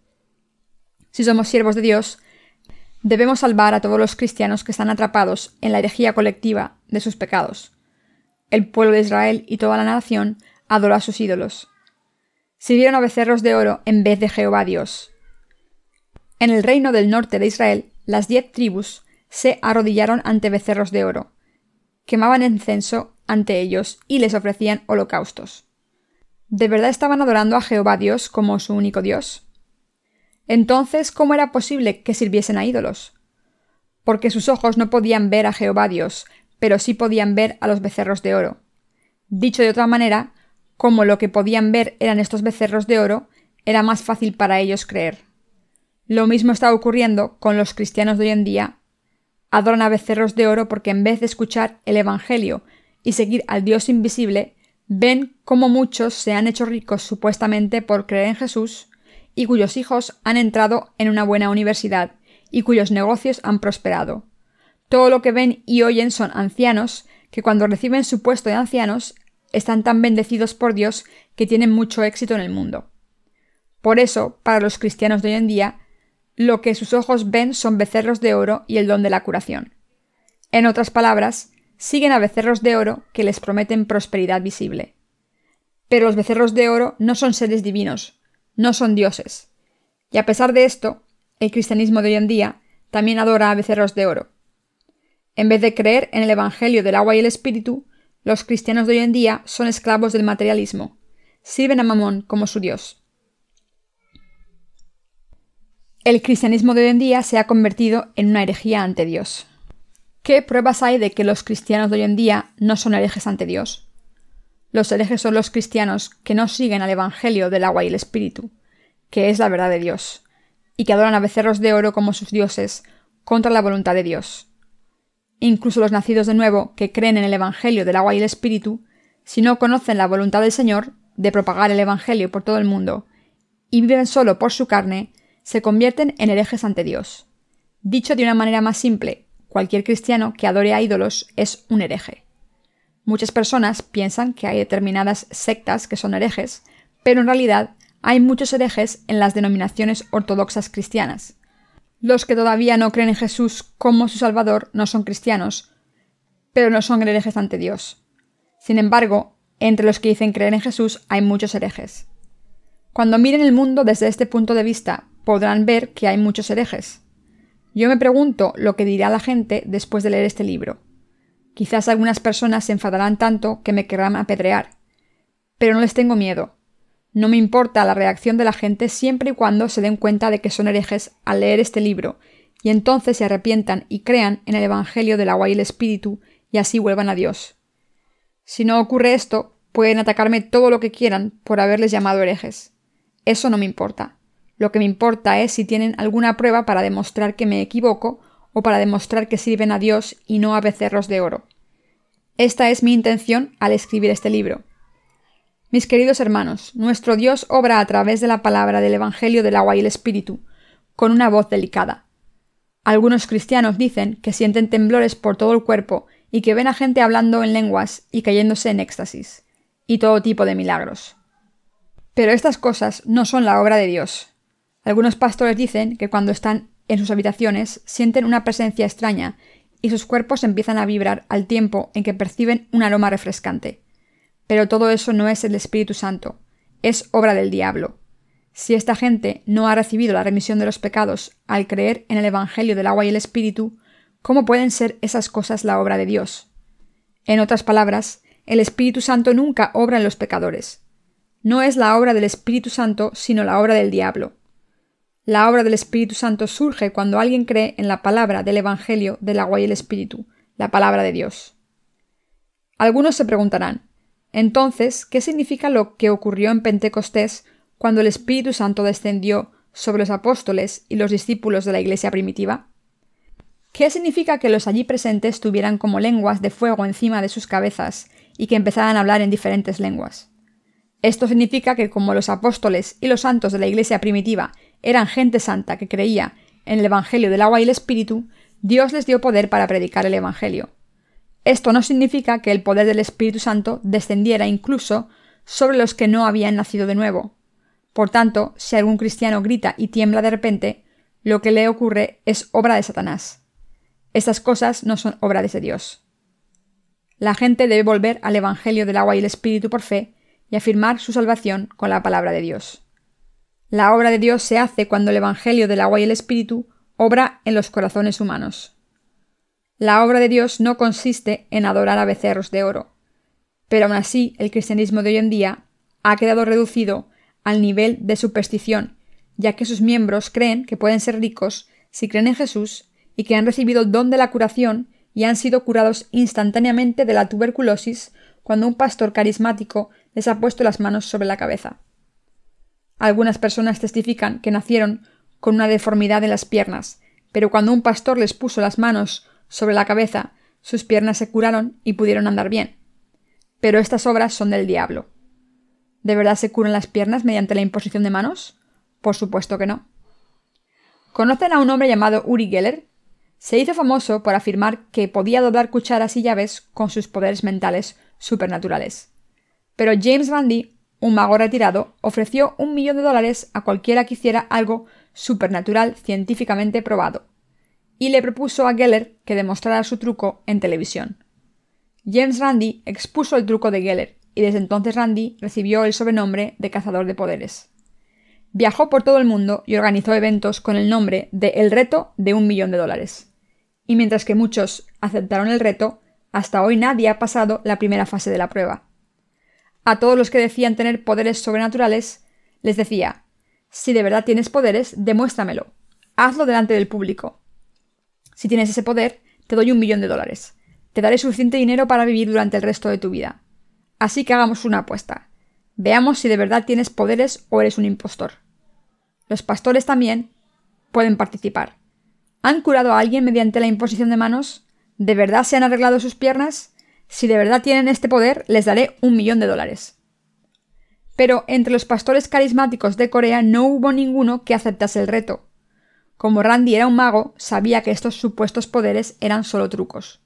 Si somos siervos de Dios, debemos salvar a todos los cristianos que están atrapados en la herejía colectiva de sus pecados. El pueblo de Israel y toda la nación adoró a sus ídolos. Sirvieron a becerros de oro en vez de Jehová Dios. En el reino del norte de Israel, las diez tribus se arrodillaron ante becerros de oro, quemaban incenso ante ellos y les ofrecían holocaustos. ¿De verdad estaban adorando a Jehová Dios como su único Dios? Entonces, ¿cómo era posible que sirviesen a ídolos? Porque sus ojos no podían ver a Jehová Dios, pero sí podían ver a los becerros de oro. Dicho de otra manera, como lo que podían ver eran estos becerros de oro, era más fácil para ellos creer. Lo mismo está ocurriendo con los cristianos de hoy en día. Adoran a becerros de oro porque en vez de escuchar el Evangelio y seguir al Dios invisible, ven cómo muchos se han hecho ricos supuestamente por creer en Jesús y cuyos hijos han entrado en una buena universidad y cuyos negocios han prosperado. Todo lo que ven y oyen son ancianos que cuando reciben su puesto de ancianos están tan bendecidos por Dios que tienen mucho éxito en el mundo. Por eso, para los cristianos de hoy en día, lo que sus ojos ven son becerros de oro y el don de la curación. En otras palabras, siguen a becerros de oro que les prometen prosperidad visible. Pero los becerros de oro no son seres divinos, no son dioses. Y a pesar de esto, el cristianismo de hoy en día también adora a becerros de oro. En vez de creer en el Evangelio del agua y el Espíritu, los cristianos de hoy en día son esclavos del materialismo. Sirven a Mamón como su Dios. El cristianismo de hoy en día se ha convertido en una herejía ante Dios. ¿Qué pruebas hay de que los cristianos de hoy en día no son herejes ante Dios? Los herejes son los cristianos que no siguen al Evangelio del agua y el Espíritu, que es la verdad de Dios, y que adoran a becerros de oro como sus dioses, contra la voluntad de Dios. Incluso los nacidos de nuevo, que creen en el Evangelio del agua y el Espíritu, si no conocen la voluntad del Señor de propagar el Evangelio por todo el mundo, y viven solo por su carne, se convierten en herejes ante Dios. Dicho de una manera más simple, cualquier cristiano que adore a ídolos es un hereje. Muchas personas piensan que hay determinadas sectas que son herejes, pero en realidad hay muchos herejes en las denominaciones ortodoxas cristianas. Los que todavía no creen en Jesús como su Salvador no son cristianos, pero no son herejes ante Dios. Sin embargo, entre los que dicen creer en Jesús hay muchos herejes. Cuando miren el mundo desde este punto de vista, podrán ver que hay muchos herejes. Yo me pregunto lo que dirá la gente después de leer este libro. Quizás algunas personas se enfadarán tanto que me querrán apedrear. Pero no les tengo miedo. No me importa la reacción de la gente siempre y cuando se den cuenta de que son herejes al leer este libro, y entonces se arrepientan y crean en el Evangelio del agua y el Espíritu, y así vuelvan a Dios. Si no ocurre esto, pueden atacarme todo lo que quieran por haberles llamado herejes. Eso no me importa. Lo que me importa es si tienen alguna prueba para demostrar que me equivoco o para demostrar que sirven a Dios y no a becerros de oro. Esta es mi intención al escribir este libro. Mis queridos hermanos, nuestro Dios obra a través de la palabra del Evangelio del agua y el Espíritu, con una voz delicada. Algunos cristianos dicen que sienten temblores por todo el cuerpo y que ven a gente hablando en lenguas y cayéndose en éxtasis, y todo tipo de milagros. Pero estas cosas no son la obra de Dios. Algunos pastores dicen que cuando están en sus habitaciones sienten una presencia extraña y sus cuerpos empiezan a vibrar al tiempo en que perciben un aroma refrescante. Pero todo eso no es el Espíritu Santo, es obra del diablo. Si esta gente no ha recibido la remisión de los pecados al creer en el Evangelio del agua y el Espíritu, ¿cómo pueden ser esas cosas la obra de Dios? En otras palabras, el Espíritu Santo nunca obra en los pecadores. No es la obra del Espíritu Santo, sino la obra del diablo. La obra del Espíritu Santo surge cuando alguien cree en la palabra del Evangelio del agua y el Espíritu, la palabra de Dios. Algunos se preguntarán, entonces, ¿qué significa lo que ocurrió en Pentecostés cuando el Espíritu Santo descendió sobre los apóstoles y los discípulos de la Iglesia primitiva? ¿Qué significa que los allí presentes tuvieran como lenguas de fuego encima de sus cabezas y que empezaran a hablar en diferentes lenguas? Esto significa que como los apóstoles y los santos de la Iglesia primitiva eran gente santa que creía en el Evangelio del agua y el Espíritu, Dios les dio poder para predicar el Evangelio. Esto no significa que el poder del Espíritu Santo descendiera incluso sobre los que no habían nacido de nuevo. Por tanto, si algún cristiano grita y tiembla de repente, lo que le ocurre es obra de Satanás. Estas cosas no son obra de Dios. La gente debe volver al Evangelio del agua y el Espíritu por fe y afirmar su salvación con la palabra de Dios. La obra de Dios se hace cuando el Evangelio del agua y el Espíritu obra en los corazones humanos. La obra de Dios no consiste en adorar a becerros de oro, pero aún así el cristianismo de hoy en día ha quedado reducido al nivel de superstición, ya que sus miembros creen que pueden ser ricos si creen en Jesús y que han recibido el don de la curación y han sido curados instantáneamente de la tuberculosis cuando un pastor carismático les ha puesto las manos sobre la cabeza. Algunas personas testifican que nacieron con una deformidad en las piernas, pero cuando un pastor les puso las manos sobre la cabeza, sus piernas se curaron y pudieron andar bien. Pero estas obras son del diablo. ¿De verdad se curan las piernas mediante la imposición de manos? Por supuesto que no. ¿Conocen a un hombre llamado Uri Geller? Se hizo famoso por afirmar que podía doblar cucharas y llaves con sus poderes mentales supernaturales. Pero James Randi, un mago retirado, ofreció un millón de dólares a cualquiera que hiciera algo supernatural científicamente probado, y le propuso a Geller que demostrara su truco en televisión. James Randi expuso el truco de Geller, y desde entonces Randi recibió el sobrenombre de cazador de poderes. Viajó por todo el mundo y organizó eventos con el nombre de El reto de un millón de dólares. Y mientras que muchos aceptaron el reto, hasta hoy nadie ha pasado la primera fase de la prueba. A todos los que decían tener poderes sobrenaturales, les decía, si de verdad tienes poderes, demuéstramelo. Hazlo delante del público. Si tienes ese poder, te doy un millón de dólares. Te daré suficiente dinero para vivir durante el resto de tu vida. Así que hagamos una apuesta. Veamos si de verdad tienes poderes o eres un impostor. Los pastores también pueden participar. ¿Han curado a alguien mediante la imposición de manos? ¿De verdad se han arreglado sus piernas? Si de verdad tienen este poder, les daré un millón de dólares. Pero entre los pastores carismáticos de Corea no hubo ninguno que aceptase el reto. Como Randy era un mago, sabía que estos supuestos poderes eran solo trucos.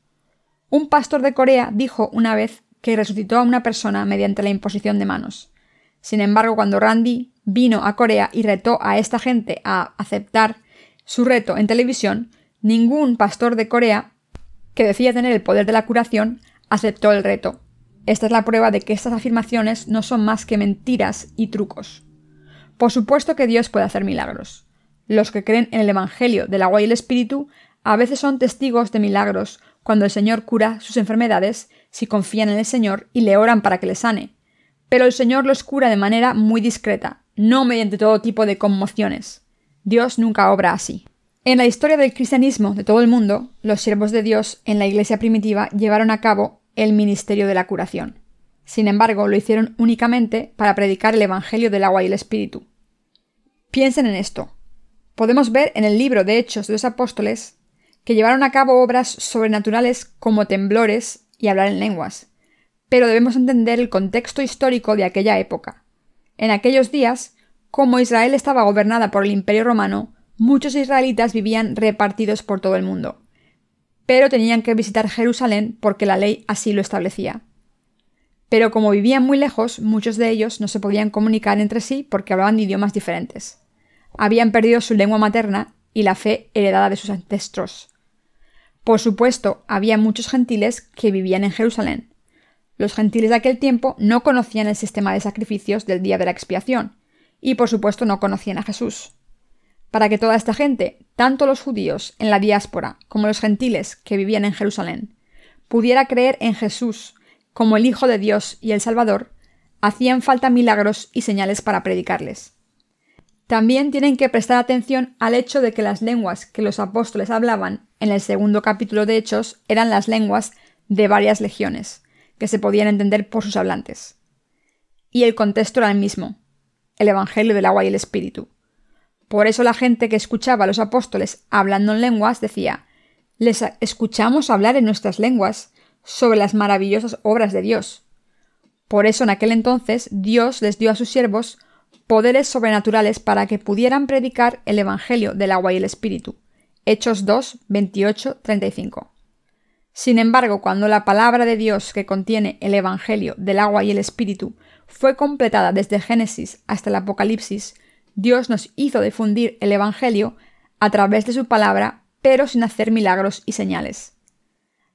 Un pastor de Corea dijo una vez que resucitó a una persona mediante la imposición de manos. Sin embargo, cuando Randy vino a Corea y retó a esta gente a aceptar su reto en televisión, ningún pastor de Corea que decía tener el poder de la curación aceptó el reto. Esta es la prueba de que estas afirmaciones no son más que mentiras y trucos. Por supuesto que Dios puede hacer milagros. Los que creen en el Evangelio del agua y el Espíritu a veces son testigos de milagros cuando el Señor cura sus enfermedades si confían en el Señor y le oran para que le sane. Pero el Señor los cura de manera muy discreta, no mediante todo tipo de conmociones. Dios nunca obra así. En la historia del cristianismo de todo el mundo, los siervos de Dios en la iglesia primitiva llevaron a cabo el ministerio de la curación. Sin embargo, lo hicieron únicamente para predicar el Evangelio del agua y el Espíritu. Piensen en esto. Podemos ver en el libro de Hechos de los Apóstoles que llevaron a cabo obras sobrenaturales como temblores y hablar en lenguas, pero debemos entender el contexto histórico de aquella época. En aquellos días, como Israel estaba gobernada por el Imperio Romano, muchos israelitas vivían repartidos por todo el mundo pero tenían que visitar Jerusalén porque la ley así lo establecía. Pero como vivían muy lejos, muchos de ellos no se podían comunicar entre sí porque hablaban idiomas diferentes. Habían perdido su lengua materna y la fe heredada de sus ancestros. Por supuesto, había muchos gentiles que vivían en Jerusalén. Los gentiles de aquel tiempo no conocían el sistema de sacrificios del día de la expiación, y por supuesto no conocían a Jesús. Para que toda esta gente, tanto los judíos en la diáspora como los gentiles que vivían en Jerusalén, pudiera creer en Jesús como el Hijo de Dios y el Salvador, hacían falta milagros y señales para predicarles. También tienen que prestar atención al hecho de que las lenguas que los apóstoles hablaban en el segundo capítulo de Hechos eran las lenguas de varias legiones, que se podían entender por sus hablantes. Y el contexto era el mismo, el Evangelio del agua y el Espíritu. Por eso la gente que escuchaba a los apóstoles hablando en lenguas decía, les escuchamos hablar en nuestras lenguas sobre las maravillosas obras de Dios. Por eso en aquel entonces Dios les dio a sus siervos poderes sobrenaturales para que pudieran predicar el Evangelio del agua y el Espíritu. Hechos 2, 28, 35. Sin embargo, cuando la palabra de Dios que contiene el Evangelio del agua y el Espíritu fue completada desde Génesis hasta el Apocalipsis, Dios nos hizo difundir el Evangelio a través de su palabra, pero sin hacer milagros y señales.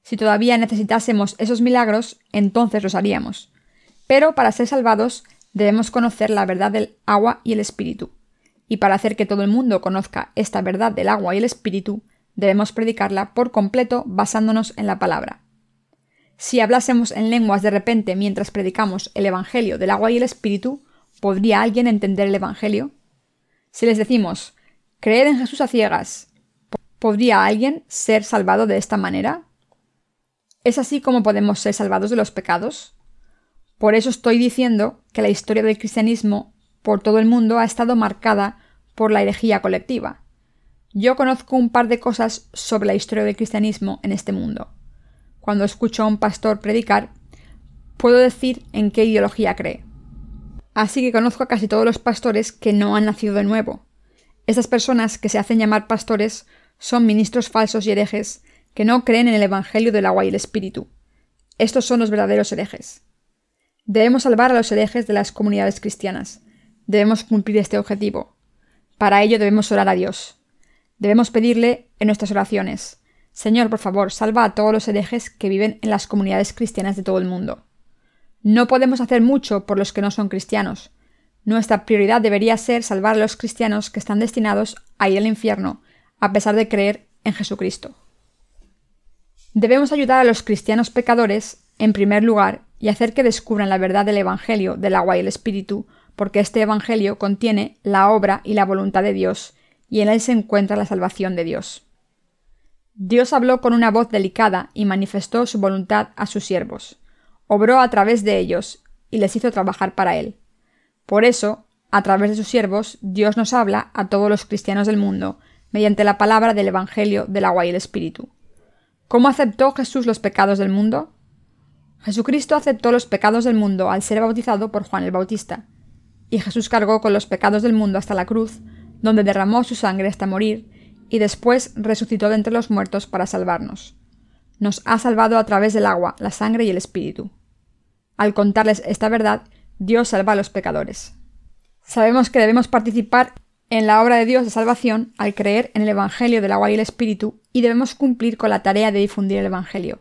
Si todavía necesitásemos esos milagros, entonces los haríamos. Pero para ser salvados debemos conocer la verdad del agua y el espíritu. Y para hacer que todo el mundo conozca esta verdad del agua y el espíritu, debemos predicarla por completo basándonos en la palabra. Si hablásemos en lenguas de repente mientras predicamos el Evangelio del agua y el espíritu, ¿podría alguien entender el Evangelio? Si les decimos, creed en Jesús a ciegas, ¿podría alguien ser salvado de esta manera? ¿Es así como podemos ser salvados de los pecados? Por eso estoy diciendo que la historia del cristianismo por todo el mundo ha estado marcada por la herejía colectiva. Yo conozco un par de cosas sobre la historia del cristianismo en este mundo. Cuando escucho a un pastor predicar, puedo decir en qué ideología cree. Así que conozco a casi todos los pastores que no han nacido de nuevo. Estas personas que se hacen llamar pastores son ministros falsos y herejes que no creen en el Evangelio del agua y el Espíritu. Estos son los verdaderos herejes. Debemos salvar a los herejes de las comunidades cristianas. Debemos cumplir este objetivo. Para ello debemos orar a Dios. Debemos pedirle en nuestras oraciones, Señor, por favor, salva a todos los herejes que viven en las comunidades cristianas de todo el mundo. No podemos hacer mucho por los que no son cristianos. Nuestra prioridad debería ser salvar a los cristianos que están destinados a ir al infierno, a pesar de creer en Jesucristo. Debemos ayudar a los cristianos pecadores, en primer lugar, y hacer que descubran la verdad del Evangelio del agua y el Espíritu, porque este Evangelio contiene la obra y la voluntad de Dios, y en él se encuentra la salvación de Dios. Dios habló con una voz delicada y manifestó su voluntad a sus siervos. Obró a través de ellos y les hizo trabajar para él. Por eso, a través de sus siervos, Dios nos habla a todos los cristianos del mundo, mediante la palabra del Evangelio del agua y el Espíritu. ¿Cómo aceptó Jesús los pecados del mundo? Jesucristo aceptó los pecados del mundo al ser bautizado por Juan el Bautista, y Jesús cargó con los pecados del mundo hasta la cruz, donde derramó su sangre hasta morir, y después resucitó de entre los muertos para salvarnos. Nos ha salvado a través del agua, la sangre y el Espíritu. Al contarles esta verdad, Dios salva a los pecadores. Sabemos que debemos participar en la obra de Dios de salvación al creer en el Evangelio del agua y el Espíritu y debemos cumplir con la tarea de difundir el Evangelio.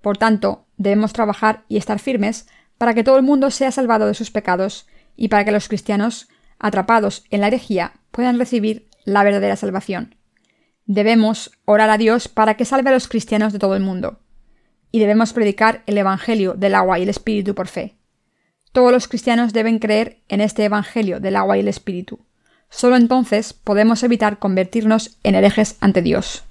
Por tanto, debemos trabajar y estar firmes para que todo el mundo sea salvado de sus pecados y para que los cristianos, atrapados en la herejía, puedan recibir la verdadera salvación. Debemos orar a Dios para que salve a los cristianos de todo el mundo. Y debemos predicar el Evangelio del agua y el Espíritu por fe. Todos los cristianos deben creer en este Evangelio del agua y el Espíritu. Solo entonces podemos evitar convertirnos en herejes ante Dios.